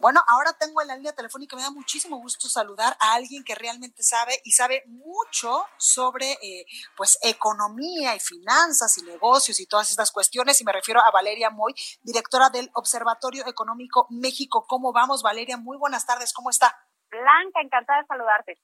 Bueno, ahora tengo en la línea telefónica, me da muchísimo gusto saludar a alguien que realmente sabe y sabe mucho sobre eh, pues economía y finanzas y negocios y todas estas cuestiones y me refiero a Valeria Moy, directora del Observatorio Económico México. ¿Cómo vamos, Valeria? Muy buenas tardes, ¿cómo está? Blanca, encantada de saludarte.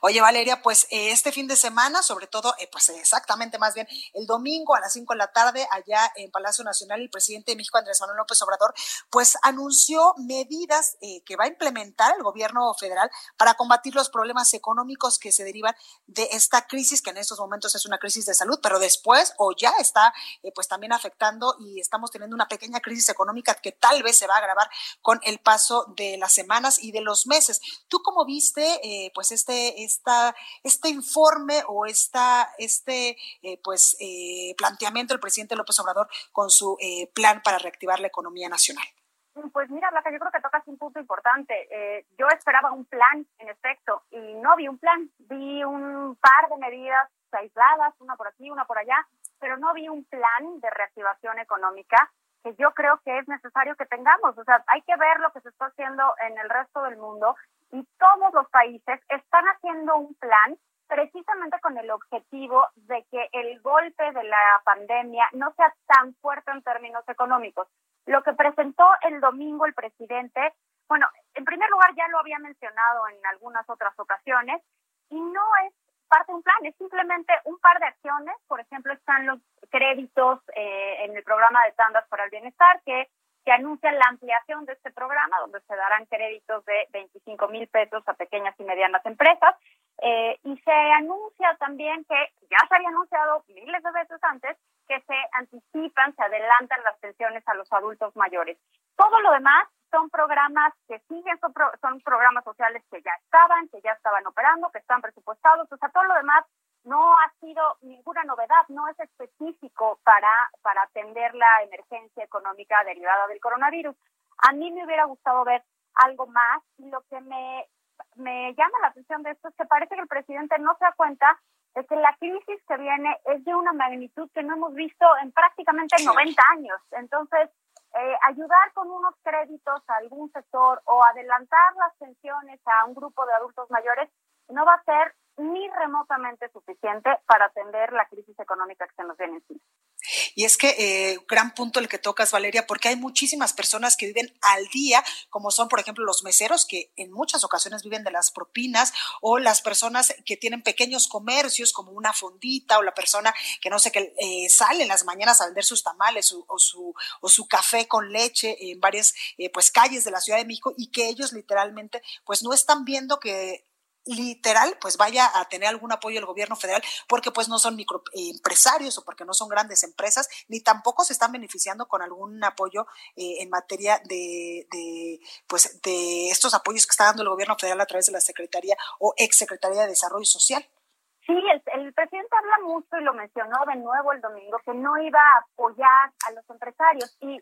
Oye, Valeria, pues eh, este fin de semana, sobre todo, eh, pues exactamente más bien el domingo a las 5 de la tarde, allá en Palacio Nacional, el presidente de México, Andrés Manuel López Obrador, pues anunció medidas eh, que va a implementar el gobierno federal para combatir los problemas económicos que se derivan de esta crisis, que en estos momentos es una crisis de salud, pero después o ya está pues también afectando y estamos teniendo una pequeña crisis económica que tal vez se va a agravar con el paso de las semanas y de los meses. ¿Tú cómo viste pues este esta, este informe o esta, este eh, pues, eh, planteamiento del presidente López Obrador con su eh, plan para reactivar la economía nacional? Pues mira, Blanca, yo creo que tocas un punto importante. yo esperaba un plan, en efecto, y no vi un plan. Vi un par de medidas aisladas, una por aquí, una por allá, pero no vi un plan de reactivación económica que yo creo que es necesario que tengamos. O sea, hay que ver lo que se está haciendo en el resto del mundo y todos los países están haciendo un plan precisamente con el objetivo de que el golpe de la pandemia no sea tan fuerte en términos económicos. Lo que presentó el domingo el presidente, bueno, en primer lugar ya lo había mencionado en algunas otras ocasiones, y no es parte de un plan, es simplemente un par de acciones. Por ejemplo, están los créditos eh, en el programa de tandas para el bienestar, que se anuncia la ampliación de este programa, donde se darán créditos de 25 mil pesos a pequeñas y medianas empresas. Eh, y se anuncia también que, ya se había anunciado miles de veces antes, que se anticipan, se adelantan las pensiones a los adultos mayores. Todo lo demás son programas que siguen, son, son programas sociales que ya estaban, que ya estaban operando, que están presupuestados, o sea, todo lo demás no ha sido ninguna novedad, no es específico para, para atender la emergencia económica derivada del coronavirus. A mí me hubiera gustado ver algo más y lo que me, me llama la atención de esto es que parece que el presidente no se da cuenta de que la crisis que viene es de una magnitud que no hemos visto en prácticamente 90 años. Entonces, eh, ayudar con unos créditos a algún sector o adelantar las pensiones a un grupo de adultos mayores no va a ser ni remotamente suficiente para atender la crisis económica que se nos viene encima. Y es que eh, gran punto el que tocas, Valeria, porque hay muchísimas personas que viven al día, como son, por ejemplo, los meseros, que en muchas ocasiones viven de las propinas, o las personas que tienen pequeños comercios, como una fondita, o la persona que no sé, que eh, sale en las mañanas a vender sus tamales o, su, o su café con leche en varias eh, pues calles de la Ciudad de México, y que ellos literalmente pues no están viendo que literal pues vaya a tener algún apoyo del gobierno federal porque pues no son microempresarios o porque no son grandes empresas ni tampoco se están beneficiando con algún apoyo eh, en materia de, de, pues de estos apoyos que está dando el gobierno federal a través de la Secretaría o ex Secretaría de Desarrollo Social. Sí, el, el, presidente habla mucho y lo mencionó de nuevo el domingo, que no iba a apoyar a los empresarios. Y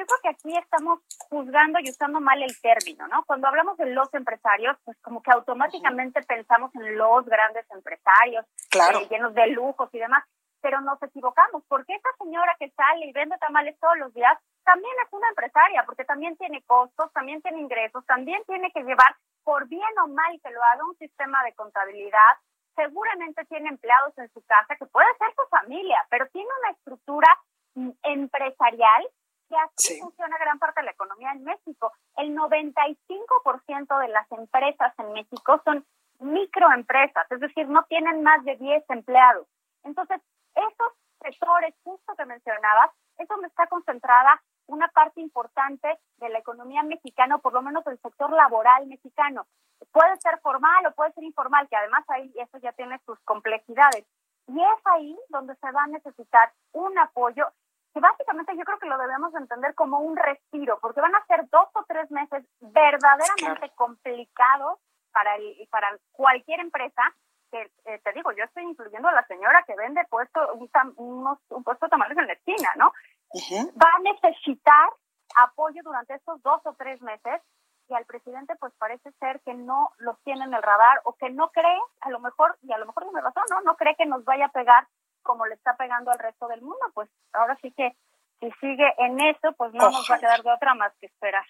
yo creo que aquí estamos juzgando y usando mal el término, ¿no? Cuando hablamos de los empresarios, pues como que automáticamente pensamos en los grandes empresarios, claro. Eh, llenos de lujos y demás, pero nos equivocamos, porque esta señora que sale y vende tamales todos los días también es una empresaria, porque también tiene costos, también tiene ingresos, también tiene que llevar, por bien o mal que lo haga, un sistema de contabilidad, seguramente tiene empleados en su casa, que puede ser su familia, pero tiene una estructura mm, empresarial que así funciona gran parte de la economía en México. El 95% de las empresas en México son microempresas, es decir, no tienen más de 10 empleados. Entonces, esos sectores justo que mencionabas, es donde está concentrada una parte importante de la economía mexicana, o por lo menos del sector laboral mexicano. Puede ser formal o puede ser informal, que además ahí eso ya tiene sus complejidades. Y es ahí donde se va a necesitar un apoyo que básicamente yo creo que lo debemos entender como un respiro, porque van a ser dos o tres meses verdaderamente complicados para, el, para cualquier empresa, que eh, te digo, yo estoy incluyendo a la señora que vende puesto, un, unos, un puesto de tamales en la esquina, ¿no? Va a necesitar apoyo durante estos dos o tres meses y al presidente pues parece ser que no los tiene en el radar o que no cree, a lo mejor, y a lo mejor tiene razón, ¿no? No cree que nos vaya a pegar como le está pegando al resto del mundo, pues ahora sí que si sigue en eso, pues no nos va a quedar de otra más que esperar.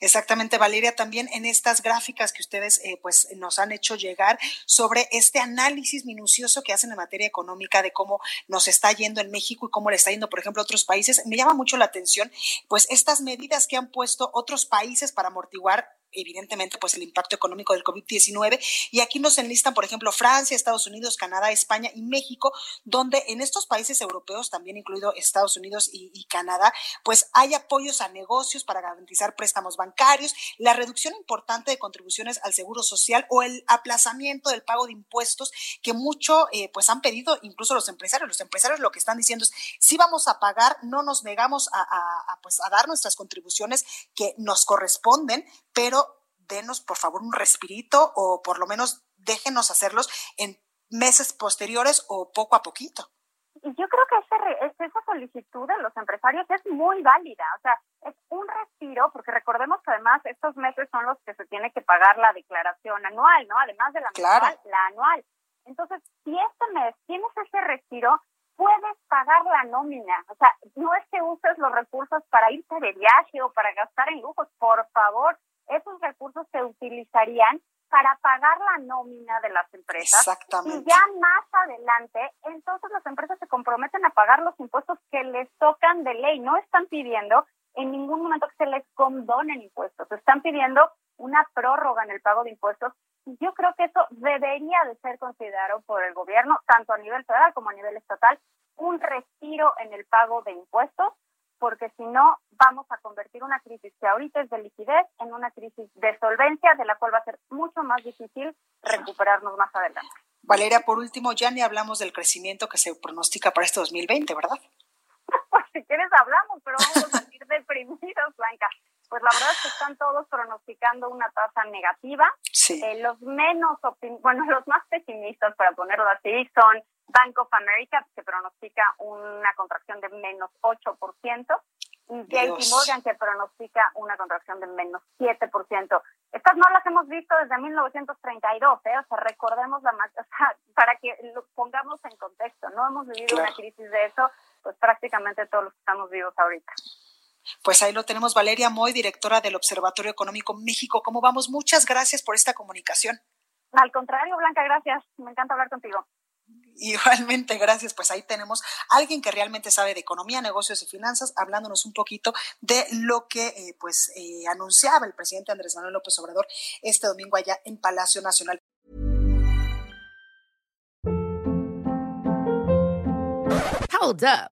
Exactamente, Valeria, también en estas gráficas que ustedes eh, pues nos han hecho llegar sobre este análisis minucioso que hacen en materia económica de cómo nos está yendo en México y cómo le está yendo, por ejemplo, a otros países, me llama mucho la atención pues estas medidas que han puesto otros países para amortiguar evidentemente pues el impacto económico del COVID-19 y aquí nos enlistan por ejemplo Francia, Estados Unidos, Canadá, España y México, donde en estos países europeos, también incluido Estados Unidos y, Canadá, pues hay apoyos a negocios para garantizar préstamos bancarios, la reducción importante de contribuciones al seguro social o el aplazamiento del pago de impuestos que mucho eh, pues han pedido incluso los empresarios. Los empresarios lo que están diciendo es si vamos a pagar, no nos negamos a, pues a dar nuestras contribuciones que nos corresponden, pero denos por favor un respirito o por lo menos déjenos hacerlos en meses posteriores o poco a poquito. Y yo creo que ese, esa solicitud de los empresarios es muy válida, o sea, es un respiro, porque recordemos que además estos meses son los que se tiene que pagar la declaración anual, ¿no? Además de la mensual, la anual. Entonces, si este mes tienes ese respiro, puedes pagar la nómina. O sea, no es que uses los recursos para irte de viaje o para gastar en lujos, por favor, esos recursos se utilizarían para pagar la nómina de las empresas. Exactamente. Y ya más adelante, entonces las empresas se comprometen a pagar los impuestos que les tocan de ley. No están pidiendo en ningún momento que se les condonen impuestos. Están pidiendo una prórroga en el pago de impuestos. Y yo creo que eso debería de ser considerado por el gobierno, tanto a nivel federal como a nivel estatal, un respiro en el pago de impuestos porque si no vamos a convertir una crisis que ahorita es de liquidez en una crisis de solvencia de la cual va a ser mucho más difícil recuperarnos más adelante. Valeria, por último, ya ni hablamos del crecimiento que se pronostica para este 2020, ¿verdad? pues si quieres hablamos, pero vamos a salir deprimidos, Blanca. Pues la verdad es que están todos pronosticando una tasa negativa. Sí. Eh, los menos, bueno, los más pesimistas, para ponerlo así, son Bank of America, que pronostica una contracción de menos 8%, y JP Morgan, que pronostica una contracción de menos 7%. Estas no las hemos visto desde 1932, ¿eh? o sea, recordemos la o sea, para que lo pongamos en contexto, no hemos vivido una crisis de eso, pues prácticamente todos los que estamos vivos ahorita. Pues ahí lo tenemos, Valeria Moy, directora del Observatorio Económico México. ¿Cómo vamos? Muchas gracias por esta comunicación. Al contrario, Blanca, gracias. Me encanta hablar contigo. Igualmente, gracias. Pues ahí tenemos a alguien que realmente sabe de economía, negocios y finanzas, hablándonos un poquito de lo que eh, pues eh, anunciaba el presidente Andrés Manuel López Obrador este domingo allá en Palacio Nacional. Hold up.